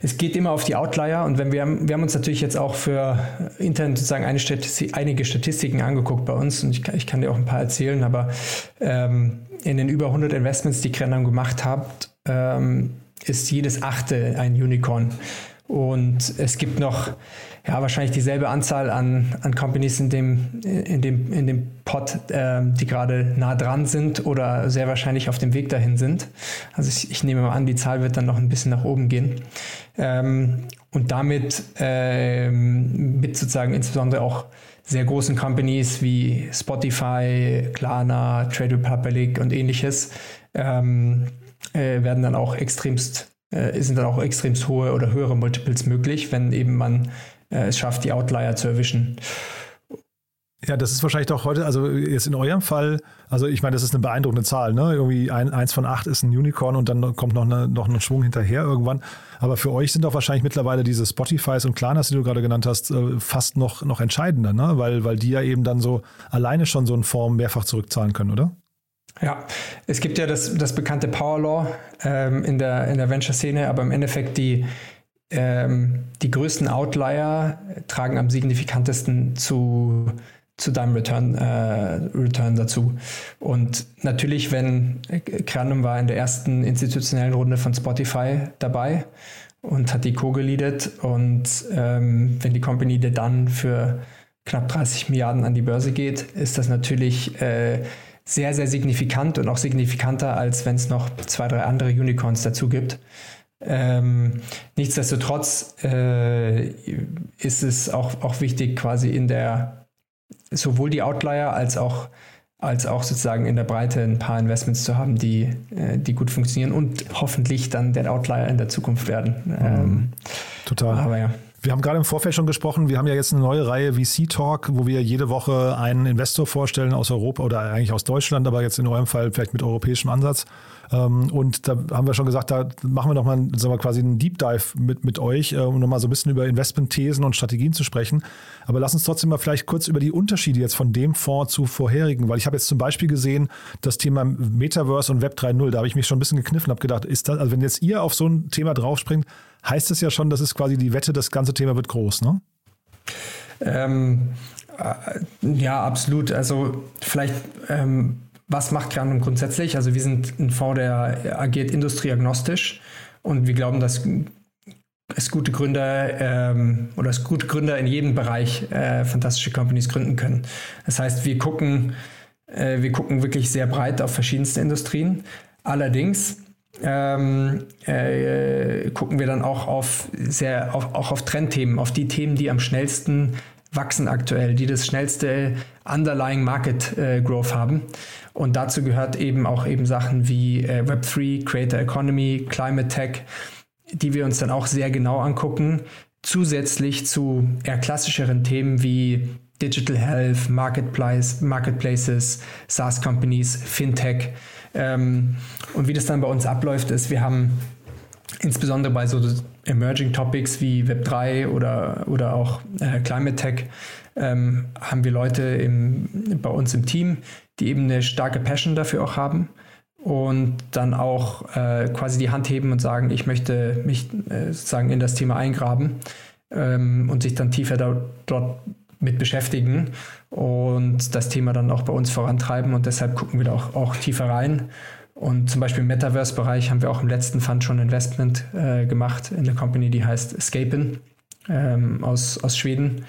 es geht immer auf die Outlier und wenn wir, wir haben uns natürlich jetzt auch für intern sozusagen eine Statistik, einige Statistiken angeguckt bei uns und ich, kann, ich kann dir auch ein paar erzählen, aber ähm, in den über 100 Investments, die Krenner gemacht hat, ähm, ist jedes achte ein Unicorn. Und es gibt noch ja, wahrscheinlich dieselbe Anzahl an, an Companies in dem, in dem, in dem Pot, äh, die gerade nah dran sind oder sehr wahrscheinlich auf dem Weg dahin sind. Also ich, ich nehme mal an, die Zahl wird dann noch ein bisschen nach oben gehen. Ähm, und damit ähm, mit sozusagen insbesondere auch sehr großen Companies wie Spotify, Klarna, Trade Republic und ähnliches ähm, äh, werden dann auch extremst äh, sind dann auch extremst hohe oder höhere Multiples möglich, wenn eben man äh, es schafft, die Outlier zu erwischen. Ja, das ist wahrscheinlich doch heute, also jetzt in eurem Fall, also ich meine, das ist eine beeindruckende Zahl, ne? Irgendwie ein, eins von acht ist ein Unicorn und dann kommt noch, eine, noch ein Schwung hinterher irgendwann. Aber für euch sind doch wahrscheinlich mittlerweile diese Spotifys und Klarnas, die du gerade genannt hast, äh, fast noch, noch entscheidender, ne? Weil, weil die ja eben dann so alleine schon so in Form mehrfach zurückzahlen können, oder? Ja, es gibt ja das, das bekannte Power Law ähm, in der, in der Venture-Szene, aber im Endeffekt die, ähm, die größten Outlier tragen am signifikantesten zu, zu deinem Return, äh, Return dazu. Und natürlich, wenn Kranum war in der ersten institutionellen Runde von Spotify dabei und hat die co-geleadet und ähm, wenn die Company dann für knapp 30 Milliarden an die Börse geht, ist das natürlich äh, sehr, sehr signifikant und auch signifikanter, als wenn es noch zwei, drei andere Unicorns dazu gibt. Ähm, nichtsdestotrotz äh, ist es auch, auch wichtig, quasi in der sowohl die Outlier als auch als auch sozusagen in der Breite ein paar Investments zu haben, die, äh, die gut funktionieren und hoffentlich dann der Outlier in der Zukunft werden. Ähm, Total. Aber ja. Wir haben gerade im Vorfeld schon gesprochen, wir haben ja jetzt eine neue Reihe VC Talk, wo wir jede Woche einen Investor vorstellen aus Europa oder eigentlich aus Deutschland, aber jetzt in eurem Fall vielleicht mit europäischem Ansatz. Ähm, und da haben wir schon gesagt, da machen wir nochmal quasi einen Deep Dive mit, mit euch, äh, um nochmal so ein bisschen über Investmentthesen und Strategien zu sprechen. Aber lass uns trotzdem mal vielleicht kurz über die Unterschiede jetzt von dem Fonds zu vorherigen, weil ich habe jetzt zum Beispiel gesehen, das Thema Metaverse und Web 3.0, da habe ich mich schon ein bisschen gekniffen, habe gedacht, ist das, also wenn jetzt ihr auf so ein Thema draufspringt, heißt es ja schon, das ist quasi die Wette, das ganze Thema wird groß, ne? Ähm, äh, ja, absolut. Also vielleicht ähm, was macht Granum grundsätzlich? Also wir sind ein Fonds, der agiert industrieagnostisch und wir glauben, dass es gute Gründer ähm, oder es gute Gründer in jedem Bereich äh, fantastische Companies gründen können. Das heißt, wir gucken, äh, wir gucken wirklich sehr breit auf verschiedenste Industrien. Allerdings ähm, äh, gucken wir dann auch auf sehr auf, auch auf Trendthemen, auf die Themen, die am schnellsten wachsen aktuell, die das schnellste Underlying Market äh, Growth haben. Und dazu gehört eben auch eben Sachen wie äh, Web3, Creator Economy, Climate Tech, die wir uns dann auch sehr genau angucken, zusätzlich zu eher klassischeren Themen wie Digital Health, Marketplace, Marketplaces, SaaS Companies, Fintech. Ähm, und wie das dann bei uns abläuft, ist, wir haben insbesondere bei so Emerging Topics wie Web3 oder, oder auch äh, Climate Tech ähm, haben wir Leute im, bei uns im Team, die eben eine starke Passion dafür auch haben und dann auch äh, quasi die Hand heben und sagen, ich möchte mich äh, sozusagen in das Thema eingraben ähm, und sich dann tiefer da, dort mit beschäftigen und das Thema dann auch bei uns vorantreiben und deshalb gucken wir da auch, auch tiefer rein. Und zum Beispiel im Metaverse-Bereich haben wir auch im letzten Fund schon Investment äh, gemacht in eine Company, die heißt Escapin ähm, aus, aus Schweden.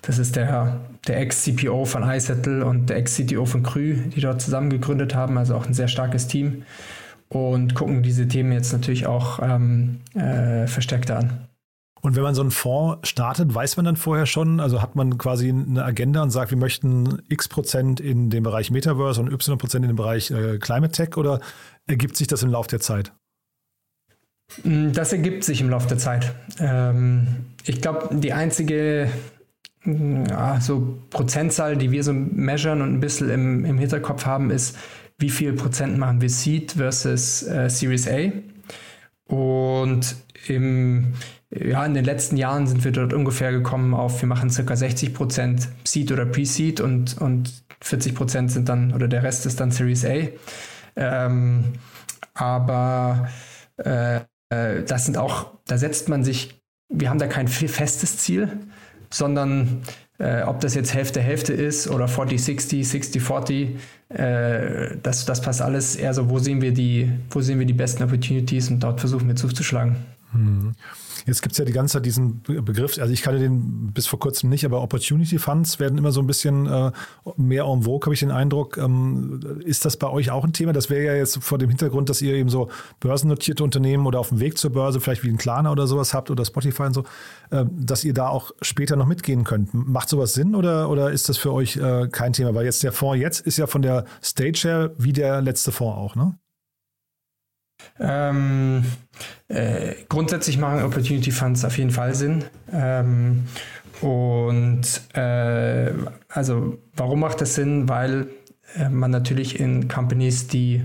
Das ist der, der Ex-CPO von iSettle und der Ex-CTO von Krü, die dort zusammen gegründet haben, also auch ein sehr starkes Team. Und gucken diese Themen jetzt natürlich auch ähm, äh, verstärkter an. Und wenn man so einen Fonds startet, weiß man dann vorher schon, also hat man quasi eine Agenda und sagt, wir möchten x Prozent in dem Bereich Metaverse und y Prozent in dem Bereich äh, Climate Tech oder ergibt sich das im Laufe der Zeit? Mm, das ergibt sich im Laufe der Zeit. Ähm, ich glaube, die einzige mm, ja, so Prozentzahl, die wir so measuren und ein bisschen im, im Hinterkopf haben, ist, wie viel Prozent machen wir Seed versus äh, Series A. Und im, ja, in den letzten Jahren sind wir dort ungefähr gekommen auf, wir machen circa 60 Prozent Seed oder Pre-Seed und, und 40 Prozent sind dann, oder der Rest ist dann Series A. Ähm, aber äh, äh, das sind auch, da setzt man sich, wir haben da kein festes Ziel, sondern äh, ob das jetzt Hälfte Hälfte ist oder 40-60, 60-40, äh, das, das passt alles eher so, wo sehen wir die, wo sehen wir die besten Opportunities und dort versuchen wir zuzuschlagen. Hm. Jetzt gibt es ja die ganze Zeit diesen Begriff, also ich kannte den bis vor kurzem nicht, aber Opportunity Funds werden immer so ein bisschen äh, mehr en vogue, habe ich den Eindruck. Ähm, ist das bei euch auch ein Thema? Das wäre ja jetzt vor dem Hintergrund, dass ihr eben so börsennotierte Unternehmen oder auf dem Weg zur Börse, vielleicht wie ein Klarna oder sowas habt oder Spotify und so, äh, dass ihr da auch später noch mitgehen könnt. Macht sowas Sinn oder, oder ist das für euch äh, kein Thema? Weil jetzt der Fonds jetzt ist ja von der Stage her wie der letzte Fonds auch, ne? Ähm, äh, grundsätzlich machen Opportunity Funds auf jeden Fall Sinn. Ähm, und äh, also warum macht das Sinn? Weil äh, man natürlich in Companies, die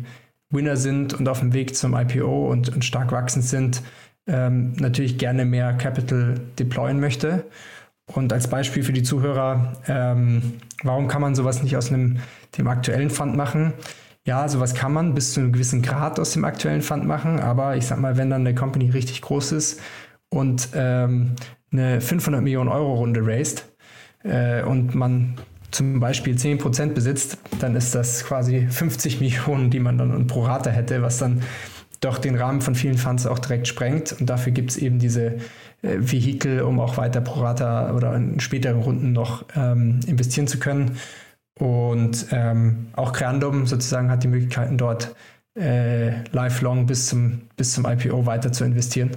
Winner sind und auf dem Weg zum IPO und, und stark wachsend sind, ähm, natürlich gerne mehr Capital deployen möchte. Und als Beispiel für die Zuhörer, ähm, warum kann man sowas nicht aus einem, dem aktuellen Fund machen? Ja, sowas kann man bis zu einem gewissen Grad aus dem aktuellen Fund machen, aber ich sag mal, wenn dann eine Company richtig groß ist und ähm, eine 500 Millionen Euro Runde raised äh, und man zum Beispiel 10% besitzt, dann ist das quasi 50 Millionen, die man dann pro Rate hätte, was dann doch den Rahmen von vielen Funds auch direkt sprengt. Und dafür gibt es eben diese äh, Vehikel, um auch weiter pro Rata oder in späteren Runden noch ähm, investieren zu können. Und ähm, auch Creandum sozusagen hat die Möglichkeiten dort äh, lifelong bis zum, bis zum IPO weiter zu investieren.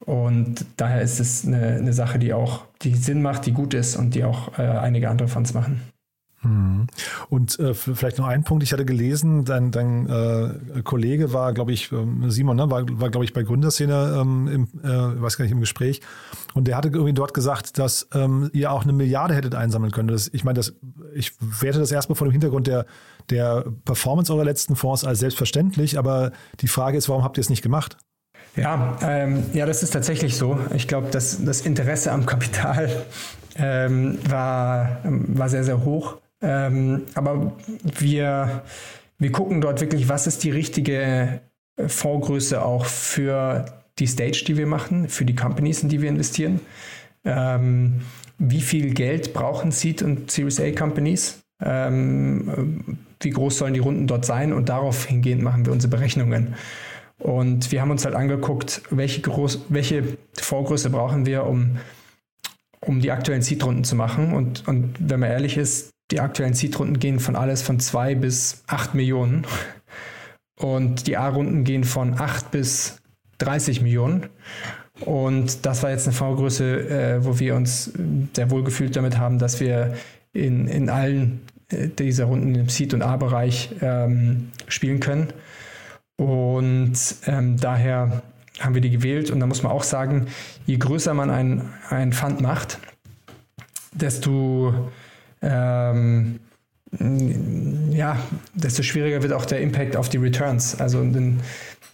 Und daher ist es eine, eine Sache, die auch die Sinn macht, die gut ist und die auch äh, einige andere Fonds machen. Hm. Und äh, vielleicht noch ein Punkt, ich hatte gelesen, dein, dein äh, Kollege war, glaube ich, ähm, Simon, ne, war, war glaube ich, bei Gründerszene ähm, im, äh, weiß gar nicht, im Gespräch. Und der hatte irgendwie dort gesagt, dass ähm, ihr auch eine Milliarde hättet einsammeln können. Das, ich meine, ich werte das erstmal vor dem Hintergrund der, der Performance eurer letzten Fonds als selbstverständlich, aber die Frage ist, warum habt ihr es nicht gemacht? Ja, ähm, ja, das ist tatsächlich so. Ich glaube, das Interesse am Kapital ähm, war, war sehr, sehr hoch. Ähm, aber wir, wir gucken dort wirklich, was ist die richtige Fondsgröße auch für die Stage, die wir machen, für die Companies, in die wir investieren. Ähm, wie viel Geld brauchen Seed und Series A Companies? Ähm, wie groß sollen die Runden dort sein? Und darauf hingehend machen wir unsere Berechnungen. Und wir haben uns halt angeguckt, welche, Groß welche Vorgröße brauchen wir, um, um die aktuellen Seed-Runden zu machen. Und, und wenn man ehrlich ist, die aktuellen Seed-Runden gehen von alles von 2 bis 8 Millionen. Und die A-Runden gehen von 8 bis 30 Millionen. Und das war jetzt eine Vorgröße, äh, wo wir uns sehr wohl gefühlt damit haben, dass wir in, in allen äh, dieser Runden im Seed- und A-Bereich ähm, spielen können. Und ähm, daher haben wir die gewählt. Und da muss man auch sagen, je größer man ein, ein Fund macht, desto, ähm, ja, desto schwieriger wird auch der Impact auf die Returns. Also einen,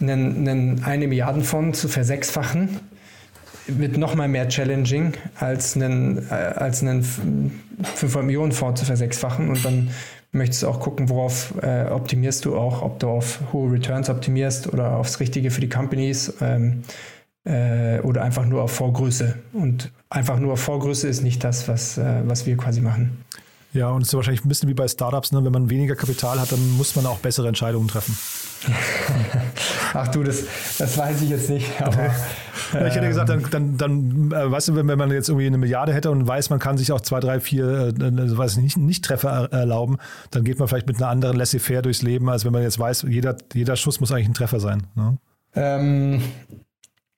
einen, einen eine Milliardenfonds zu versechsfachen, wird noch mal mehr challenging, als einen, äh, als einen 500 Millionen Fonds zu versechsfachen. Und dann möchtest du auch gucken, worauf äh, optimierst du auch, ob du auf hohe Returns optimierst oder aufs Richtige für die Companies ähm, äh, oder einfach nur auf Vorgröße. Und einfach nur auf Vorgröße ist nicht das, was, äh, was wir quasi machen. Ja, und es ist wahrscheinlich ein bisschen wie bei Startups, ne? wenn man weniger Kapital hat, dann muss man auch bessere Entscheidungen treffen. Ach du, das, das weiß ich jetzt nicht. Aber, ja, ich hätte gesagt, dann, dann, dann äh, weißt du, wenn, wenn man jetzt irgendwie eine Milliarde hätte und weiß, man kann sich auch zwei, drei, vier, äh, äh weiß nicht, nicht Treffer erlauben, dann geht man vielleicht mit einer anderen Laissez-faire durchs Leben, als wenn man jetzt weiß, jeder, jeder Schuss muss eigentlich ein Treffer sein. Ne? Ähm,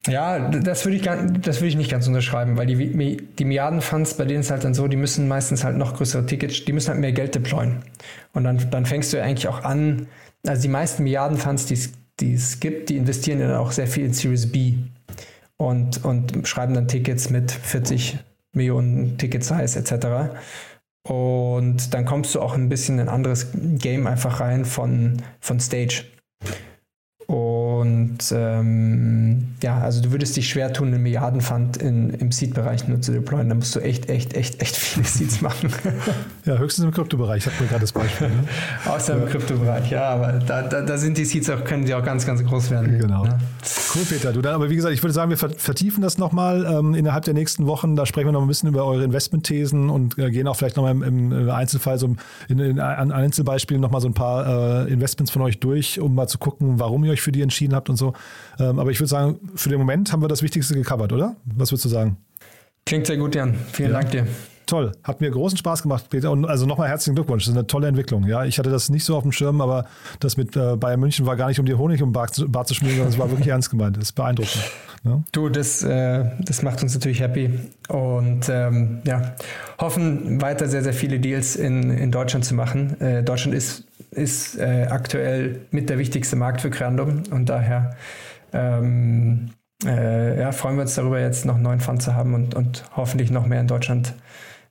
ja, das würde ich, würde ich nicht ganz unterschreiben, weil die, die Milliardenfunds, bei denen ist halt dann so, die müssen meistens halt noch größere Tickets, die müssen halt mehr Geld deployen. Und dann, dann fängst du eigentlich auch an, also die meisten Milliardenfunds, die, es gibt, die investieren dann auch sehr viel in Series B und, und schreiben dann Tickets mit 40 Millionen Ticket-Size etc. Und dann kommst du auch ein bisschen in ein anderes Game einfach rein von, von Stage. Und ähm, ja, also du würdest dich schwer tun, einen Milliardenfund in, im Seed-Bereich nur zu deployen. Da musst du echt, echt, echt, echt viele Seeds machen. ja, höchstens im Kryptobereich, ich habe mir gerade das Beispiel. Ne? Außer im Kryptobereich, ja, aber da, da, da, sind die Seeds auch, können die auch ganz, ganz groß werden. Genau. Ja. Cool, Peter. Du, dann, aber wie gesagt, ich würde sagen, wir vertiefen das nochmal ähm, innerhalb der nächsten Wochen. Da sprechen wir noch ein bisschen über eure Investmentthesen und äh, gehen auch vielleicht nochmal im, im Einzelfall so in, in, an Einzelbeispielen nochmal so ein paar äh, Investments von euch durch, um mal zu gucken, warum ihr euch für die entschieden habt und so. Ähm, aber ich würde sagen, für den Moment haben wir das Wichtigste gecovert, oder? Was würdest du sagen? Klingt sehr gut, Jan. Vielen ja. Dank dir. Toll, hat mir großen Spaß gemacht, Peter. Und also nochmal herzlichen Glückwunsch. Das ist eine tolle Entwicklung. Ja, ich hatte das nicht so auf dem Schirm, aber das mit äh, Bayern München war gar nicht um die Honig um Bart zu, Bart zu schmieren, sondern es war wirklich ernst gemeint. Das ist beeindruckend. Ja? Du, das, äh, das macht uns natürlich happy. Und ähm, ja, hoffen weiter sehr, sehr viele Deals in, in Deutschland zu machen. Äh, Deutschland ist, ist äh, aktuell mit der wichtigste Markt für Creandum und daher ähm, äh, ja, freuen wir uns darüber, jetzt noch neuen Fund zu haben und, und hoffentlich noch mehr in Deutschland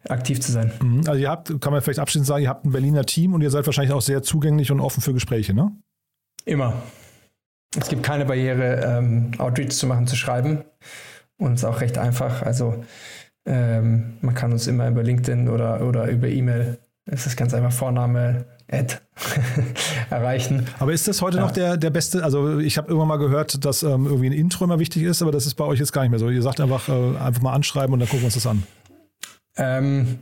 aktiv zu sein. Mhm. Also ihr habt, kann man vielleicht abschließend sagen, ihr habt ein Berliner Team und ihr seid wahrscheinlich auch sehr zugänglich und offen für Gespräche, ne? Immer. Es gibt keine Barriere, ähm, Outreach zu machen, zu schreiben. Und es ist auch recht einfach. Also ähm, man kann uns immer über LinkedIn oder, oder über E-Mail, es ist ganz einfach Vorname, Ad erreichen. Aber ist das heute ja. noch der, der beste? Also ich habe immer mal gehört, dass ähm, irgendwie ein Intro immer wichtig ist, aber das ist bei euch jetzt gar nicht mehr so. Ihr sagt einfach, äh, einfach mal anschreiben und dann gucken wir uns das an. Ähm,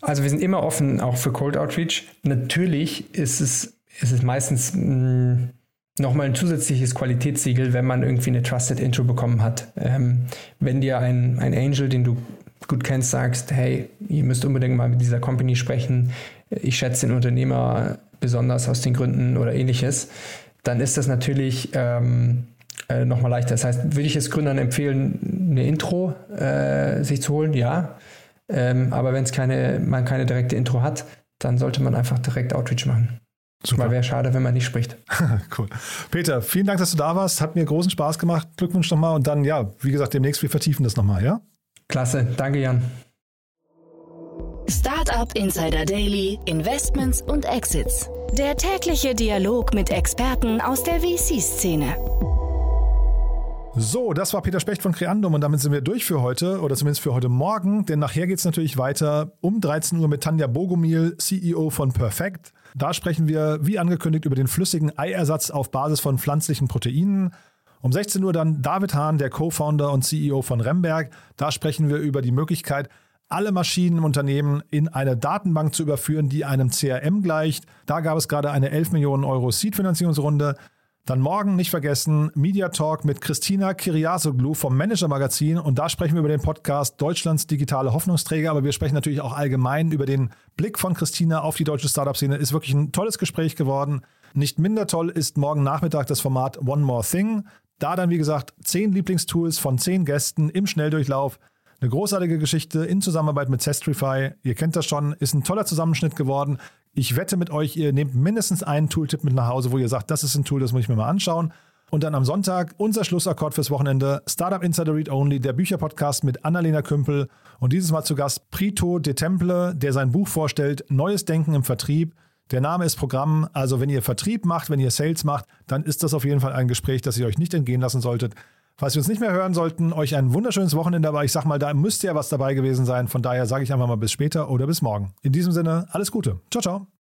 also wir sind immer offen auch für Cold Outreach. Natürlich ist es, ist es meistens mm, nochmal ein zusätzliches Qualitätssiegel, wenn man irgendwie eine Trusted Intro bekommen hat. Ähm, wenn dir ein, ein Angel, den du gut kennst, sagst, hey, ihr müsst unbedingt mal mit dieser Company sprechen, ich schätze den Unternehmer besonders aus den Gründen oder ähnliches, dann ist das natürlich ähm, äh, nochmal leichter. Das heißt, würde ich es Gründern empfehlen, eine Intro äh, sich zu holen? Ja. Ähm, aber wenn es keine, man keine direkte Intro hat, dann sollte man einfach direkt Outreach machen. Super. Weil wäre schade, wenn man nicht spricht. cool. Peter, vielen Dank, dass du da warst. Hat mir großen Spaß gemacht. Glückwunsch nochmal. Und dann, ja, wie gesagt, demnächst, wir vertiefen das nochmal, ja? Klasse. Danke, Jan. Startup Insider Daily, Investments und Exits. Der tägliche Dialog mit Experten aus der VC-Szene. So, das war Peter Specht von Creandum und damit sind wir durch für heute oder zumindest für heute Morgen, denn nachher geht es natürlich weiter um 13 Uhr mit Tanja Bogomil, CEO von Perfect. Da sprechen wir, wie angekündigt, über den flüssigen Eiersatz auf Basis von pflanzlichen Proteinen. Um 16 Uhr dann David Hahn, der Co-Founder und CEO von Remberg. Da sprechen wir über die Möglichkeit, alle Maschinen im Unternehmen in eine Datenbank zu überführen, die einem CRM gleicht. Da gab es gerade eine 11 Millionen Euro Seed-Finanzierungsrunde. Dann morgen nicht vergessen Media Talk mit Christina Kiriasoglu vom Manager Magazin und da sprechen wir über den Podcast Deutschlands digitale Hoffnungsträger, aber wir sprechen natürlich auch allgemein über den Blick von Christina auf die deutsche Startup-Szene. Ist wirklich ein tolles Gespräch geworden. Nicht minder toll ist morgen Nachmittag das Format One More Thing. Da dann, wie gesagt, zehn Lieblingstools von zehn Gästen im Schnelldurchlauf. Eine großartige Geschichte in Zusammenarbeit mit Zestrify. Ihr kennt das schon, ist ein toller Zusammenschnitt geworden. Ich wette mit euch, ihr nehmt mindestens einen Tooltip mit nach Hause, wo ihr sagt, das ist ein Tool, das muss ich mir mal anschauen. Und dann am Sonntag unser Schlussakkord fürs Wochenende: Startup Insider Read Only, der Bücherpodcast mit Annalena Kümpel. Und dieses Mal zu Gast Prito de Temple, der sein Buch vorstellt: Neues Denken im Vertrieb. Der Name ist Programm. Also, wenn ihr Vertrieb macht, wenn ihr Sales macht, dann ist das auf jeden Fall ein Gespräch, das ihr euch nicht entgehen lassen solltet. Falls wir uns nicht mehr hören sollten, euch ein wunderschönes Wochenende, aber ich sag mal, da müsste ja was dabei gewesen sein. Von daher sage ich einfach mal bis später oder bis morgen. In diesem Sinne, alles Gute. Ciao, ciao.